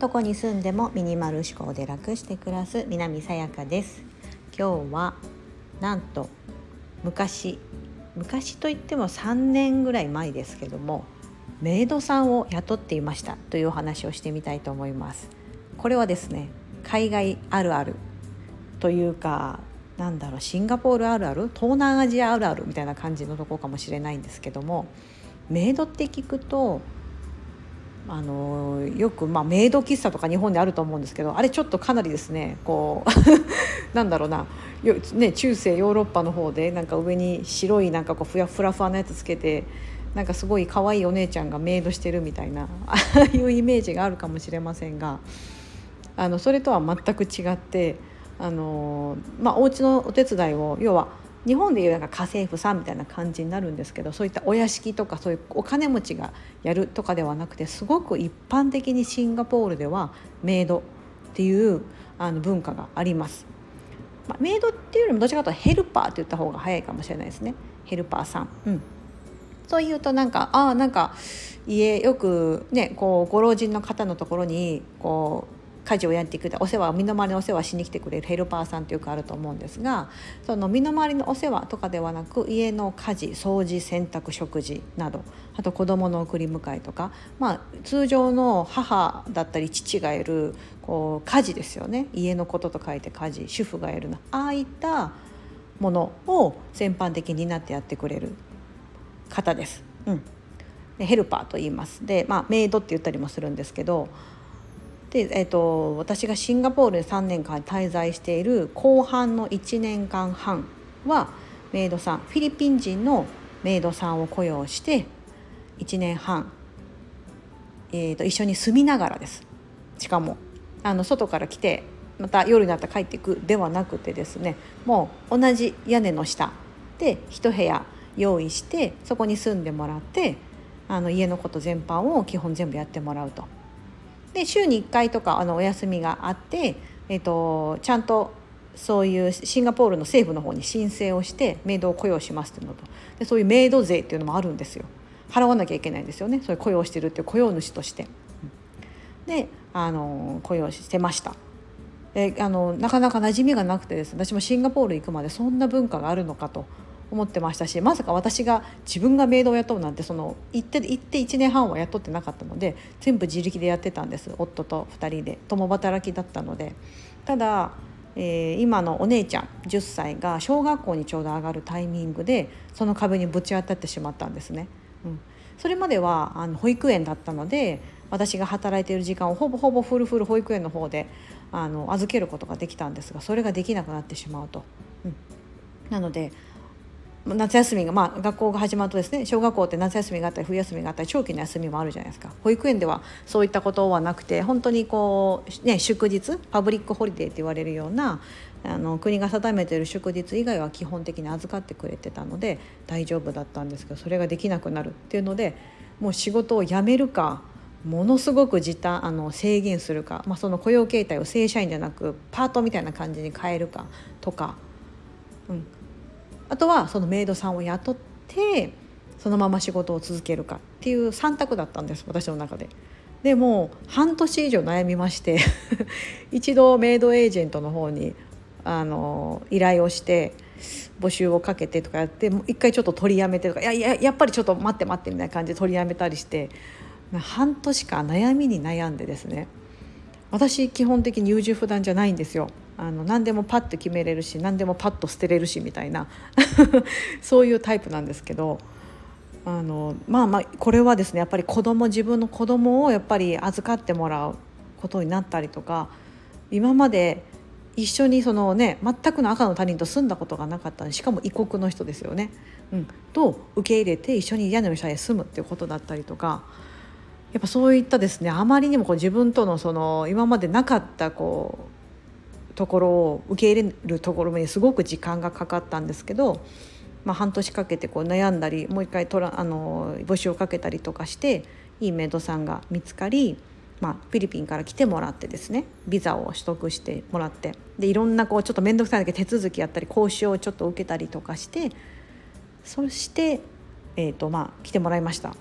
どこに住んでもミニマル思考で楽して暮らす南さやかです。今日はなんと昔昔といっても3年ぐらい前ですけどもメイドさんを雇っていましたというお話をしてみたいと思います。これはですね海外あるあるというかなんだろうシンガポールあるある東南アジアあるあるみたいな感じのとこかもしれないんですけどもメイドって聞くとあのよく、まあ、メイド喫茶とか日本であると思うんですけどあれちょっとかなりですねこう なんだろうな。よ、ね、中世ヨーロッパの方でなんか上に白いなんかこうふやふらふわなやつつけてなんかすごい可愛いお姉ちゃんがメイドしてるみたいなああいうイメージがあるかもしれませんがあのそれとは全く違ってあの、まあ、お家のお手伝いを要は日本でいうなんか家政婦さんみたいな感じになるんですけどそういったお屋敷とかそういうお金持ちがやるとかではなくてすごく一般的にシンガポールではメイドっていうあの文化があります。まあ、メイドっていうよりもどちらかというとヘルパーって言った方が早いかもしれないですねヘルパーさん。うんそういうとなんかああなんか家よくねこうご老人の方のところにこう家事をやってくれお世話身の回りのお世話しに来てくれるヘルパーさんってよくあると思うんですがその身の回りのお世話とかではなく家の家事掃除洗濯食事などあと子どもの送り迎えとか、まあ、通常の母だったり父がいるこう家事ですよね。家のことと書いて家事主婦がいるの。ああいったものを全般的になってやってくれる方です。うん。でヘルパーと言います。で、まあ、メイドって言ったりもするんですけどで、えーと、私がシンガポールで3年間滞在している後半の1年間半はメイドさんフィリピン人のメイドさんを雇用して1年半、えーと、一緒に住みながらですしかもあの外から来てまた夜になったら帰っていくではなくてですねもう同じ屋根の下で一部屋用意してそこに住んでもらってあの家のこと全般を基本全部やってもらうと。で週に1回とかあのお休みがあって、えーと、ちゃんとそういうシンガポールの政府の方に申請をしてメイドを雇用しますというのとでそういうメイド税っていうのもあるんですよ払わなきゃいけないんですよねそういう雇用してるっていう雇用主として。であの雇用してました。であのなかなか馴染みがなくてです私もシンガポール行くまでそんな文化があるのかと思ってましたしまさか私が自分がメイドを雇うなんてその行って行って1年半は雇ってなかったので全部自力でやってたんです夫と2人で共働きだったのでただ、えー、今のお姉ちゃん10歳が小学校にちょうど上がるタイミングでその壁にぶち当たってしまったんですね。うん、それまではあの保育園だったので私が働いている時間をほぼほぼフルフル保育園の方であの預けることができたんですがそれができなくなってしまうと。うん、なので夏休みが、まあ、学校が始まるとですね小学校って夏休みがあったり冬休みがあったり長期の休みもあるじゃないですか。保育園ではそういったことはなくて本当にこう、ね、祝日 public holiday って言われるようなあの国が定めている祝日以外は基本的に預かってくれてたので大丈夫だったんですけどそれができなくなるっていうのでもう仕事を辞めるかものすごく時短あの制限するか、まあ、その雇用形態を正社員じゃなくパートみたいな感じに変えるかとか、うん、あとはそのメイドさんを雇ってそのまま仕事を続けるかっていう3択だったんです私の中で。でも半年以上悩みまして 一度メイドエージェントの方にあの依頼をして募集をかけてとかやって一回ちょっと取りやめてとかいやいややっぱりちょっと待って待ってみたいな感じで取りやめたりして半年間悩みに悩んでですね私基本的に優柔不断じゃないんですよ。あの何でもパッと決めれるし何でもパッと捨てれるしみたいな そういうタイプなんですけどあのまあまあこれはですねやっぱり子供自分の子供をやっぱり預かってもらうことになったりとか今まで一緒にそのね全くの赤の他人と住んだことがなかったしかも異国の人ですよね、うん、と受け入れて一緒に屋根の下へ住むっていうことだったりとかやっぱそういったですねあまりにもこう自分とのその今までなかったこうところを受け入れるところにすごく時間がかかったんですけど、まあ、半年かけてこう悩んだりもう一回トラあの募集をかけたりとかしていいメイドさんが見つかり、まあ、フィリピンから来てもらってですねビザを取得してもらってでいろんなこうちょっと面倒くさいだけ手続きやったり講習をちょっと受けたりとかしてそして、えーとまあ、来てもらいました。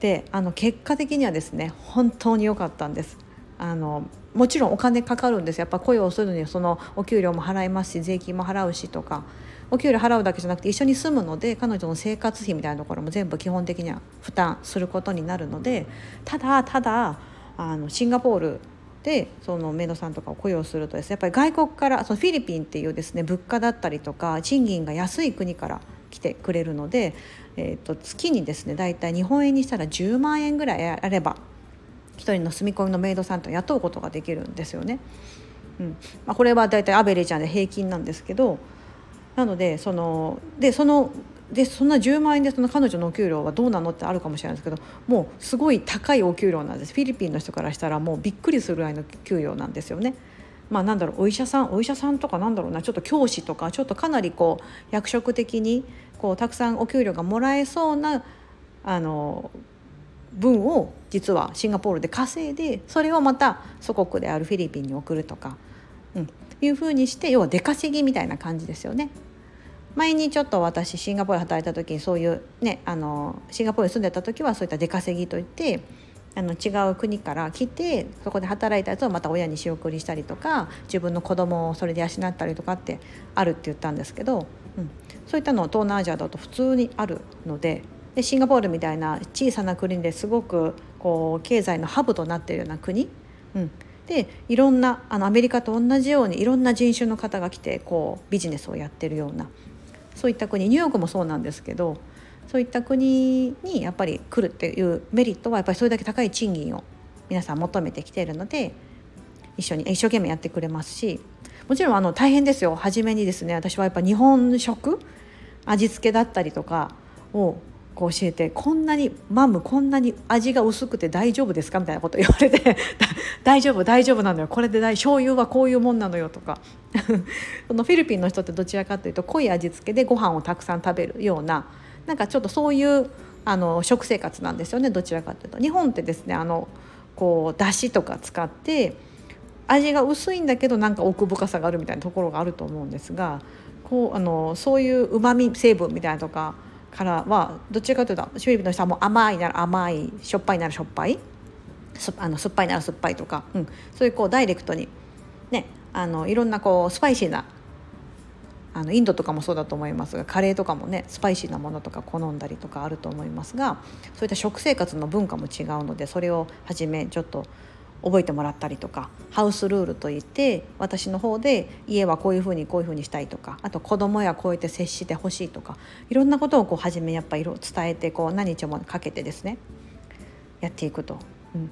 であの結果的にはですね本当に良かったんです。あのもちろんお金かかるんです。やっぱ雇用するにそのお給料も払いますし税金も払うしとか。お給料払うだけじゃなくて一緒に住むので彼女の生活費みたいなところも全部基本的には負担することになるのでただただあのシンガポールでそのメイドさんとかを雇用するとですねやっぱり外国からそのフィリピンっていうですね物価だったりとか賃金が安い国から来てくれるので、えー、と月にですね大体日本円にしたら10万円ぐらいあれば1人の住み込みのメイドさんと雇うことができるんですよね。うんまあ、これは大体アベレージで平均なんですけどなのでそのでそのでそんな10万円でその彼女のお給料はどうなのってあるかもしれないですけどもうすごい高いお給料なんですフィリピンの人からしたらもうびっくりするぐらいの給与なんですよね。まあ、なんだろうお医者さんお医者さんとかなんだろうなちょっと教師とかちょっとかなりこう役職的にこうたくさんお給料がもらえそうなあの分を実はシンガポールで稼いでそれをまた祖国であるフィリピンに送るとか、うん、いうふうにして要は出稼ぎみたいな感じですよね。前にちょっと私シンガポール働いた時にそういうねあのシンガポールに住んでた時はそういった出稼ぎといってあの違う国から来てそこで働いたやつをまた親に仕送りしたりとか自分の子供をそれで養ったりとかってあるって言ったんですけど、うん、そういったの東南アジアだと普通にあるのででシンガポールみたいな小さな国ですごくこう経済のハブとなっているような国、うん、でいろんなあのアメリカと同じようにいろんな人種の方が来てこうビジネスをやってるようなそういった国。ニューヨークもそうなんですけどそういった国にやっぱり来るっていうメリットはやっぱりそれだけ高い賃金を皆さん求めてきているので一緒に一生懸命やってくれますしもちろんあの大変ですよ。初めにですね私はやっぱ日本食味付けだったりとかをこう教えてこんなにマムこんなに味が薄くて大丈夫ですか？みたいなこと言われて 大丈夫大丈夫なのよ。これで大醤油はこういうもんなのよとか。そのフィリピンの人ってどちらかというと濃い味付けでご飯をたくさん食べるようななんかちょっとそういうあの食生活なんですよねどちらかというと。日本ってですねあのこうだしとか使って味が薄いんだけどなんか奥深さがあるみたいなところがあると思うんですがこうあのそういううまみ成分みたいなとかからはどっちかというとフィリピンの人はもう甘いなら甘いしょっぱいならしょっぱい。あの酸っぱいなら酸っぱいとか、うん、そういうこうダイレクトに、ね、あのいろんなこうスパイシーなあのインドとかもそうだと思いますがカレーとかもねスパイシーなものとか好んだりとかあると思いますがそういった食生活の文化も違うのでそれをはじめちょっと覚えてもらったりとかハウスルールといって私の方で家はこういうふうにこういうふうにしたいとかあと子供やこうやって接してほしいとかいろんなことをこう初めやっぱり伝えてこう何日もかけてですねやっていくと、うん、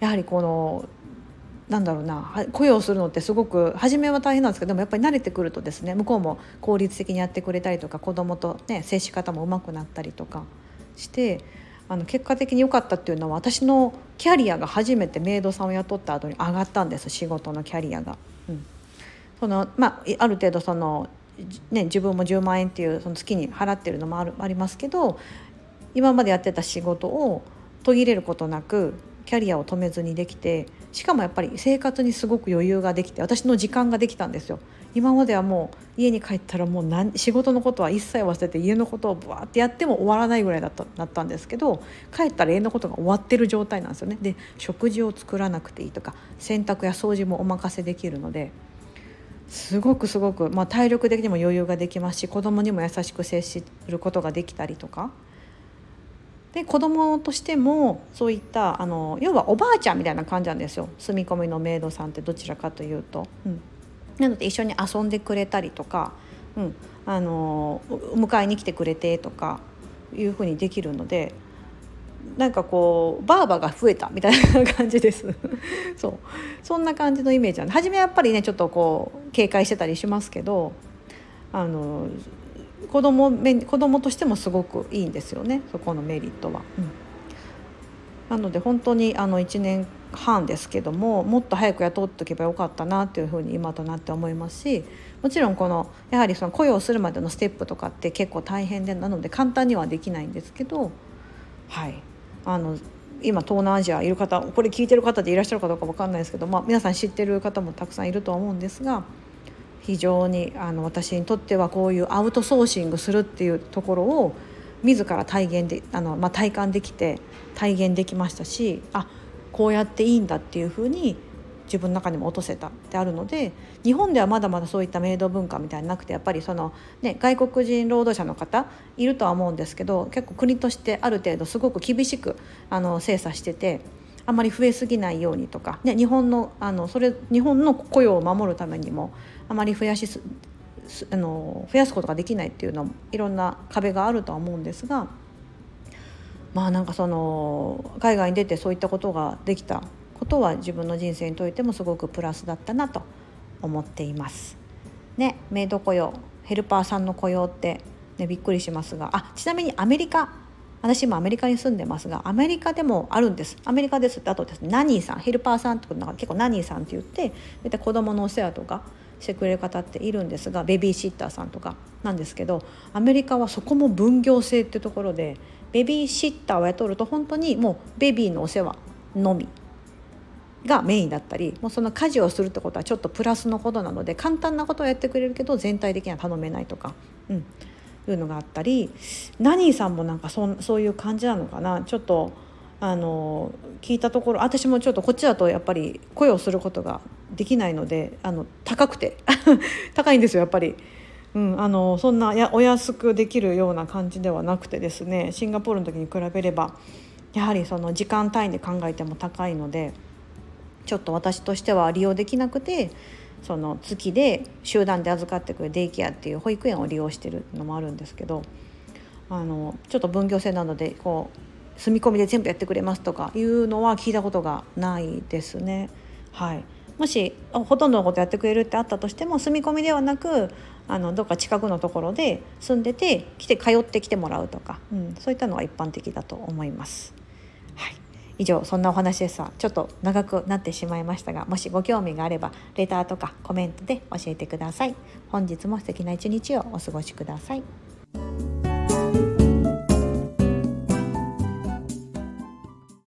やはりこのなんだろうな雇用するのってすごく初めは大変なんですけどでもやっぱり慣れてくるとですね向こうも効率的にやってくれたりとか子供とね接し方もうまくなったりとかしてあの結果的に良かったっていうのは私のキャリアが初めてメイドさんを雇った後に上がったんです仕事のキャリアが。うん、そのまあ、ある程度その、ね、自分も10万円っていうその月に払ってるのもあるありますけど今までやってた仕事を途切れることなくキャリアを止めずにできてしかもやっぱり生活にすごく余裕ができて私の時間ができたんですよ。今まではもう家に帰ったらもう何仕事のことは一切忘れて家のことをバーってやっても終わらないぐらいだっただったんですけど帰ったら家のことが終わってる状態なんですよね。で食事を作らなくていいとか洗濯や掃除もお任せできるのですごくすごく、まあ、体力的にも余裕ができますし子供にも優しく接することができたりとかで子供としてもそういったあの要はおばあちゃんみたいな感じなんですよ。住み込みのメイドさんってどちらかというと。うん、なので一緒に遊んでくれたりとか、うん、あの迎えに来てくれてとかいうふうにできるのでなんかこうバーバが増えたみたいな感じです。そう。そんな感じのイメージなんで初めやっぱりねちょっとこう警戒してたりしますけどあの子供子供としてもすごくいいんですよね。そこのメリットは。うん、なので本当にあの1年半ですけどももっと早く雇っておけばよかったなっていうふうに今となって思いますしもちろんこのやはりその雇用するまでのステップとかって結構大変でなので簡単にはできないんですけどはい。あの今東南アジアいる方これ聞いてる方でいらっしゃるかどうか分かんないですけど、まあ、皆さん知ってる方もたくさんいるとは思うんですが非常にあの私にとってはこういうアウトソーシングするっていうところを自ら体現であの、まあ、体感できて体現できましたしあこうやっていいんだっていうふうに自分の中にも落とせたってあるので日本ではまだまだそういったメイド文化みたいになくてやっぱりその、ね、外国人労働者の方いるとは思うんですけど結構国としてある程度すごく厳しくあの精査してて。あまり増えすぎないようにとか、ね、日本のあのそれ日本の雇用を守るためにもあまり増やしあの増やすことができないっていうのいろんな壁があるとは思うんですがまあなんかその海外に出てそういったことができたことは自分の人生にといてもすごくプラスだったなと思っています。ね、メイド雇用ヘルパーさんの雇用って、ね、びっくりしますがあちなみにアメリカ私もアメリカに住んでますがアメリカでもあるんです。アメリカですってあとですねナニーさんヘルパーさんってことなんか結構ナニーさんって言って大体子供のお世話とかしてくれる方っているんですがベビーシッターさんとかなんですけどアメリカはそこも分業制っていうところでベビーシッターを雇うと本当にもうベビーのお世話のみがメインだったりもうその家事をするってことはちょっとプラスのことなので簡単なことをやってくれるけど全体的には頼めないとか、うん、いうのがあったりナニーさんもなんかそそういう感じなのかな？ちょっとあの聞いたところ私もちょっとこっちだとやっぱり声をすることができないのであの高くて 高いんですよやっぱり。うん、あのそんなやお安くできるような感じではなくてですねシンガポールの時に比べればやはりその時間単位で考えても高いのでちょっと私としては利用できなくてその月で集団で預かってくるデイケアっていう保育園を利用してるのもあるんですけどあのちょっと分業制なのでこう住み込みで全部やってくれますとかいうのは聞いたことがないですね。はい、もしほとんどのことやってくれるってあったとしても住み込みではなくあのどっか近くのところで住んでて来て通ってきてもらうとか、うん、そういったのが一般的だと思います。はい以上そんなお話です。ちょっと長くなってしまいましたがもしご興味があればレターとかコメントで教えてください。本日も素敵な一日をお過ごしください。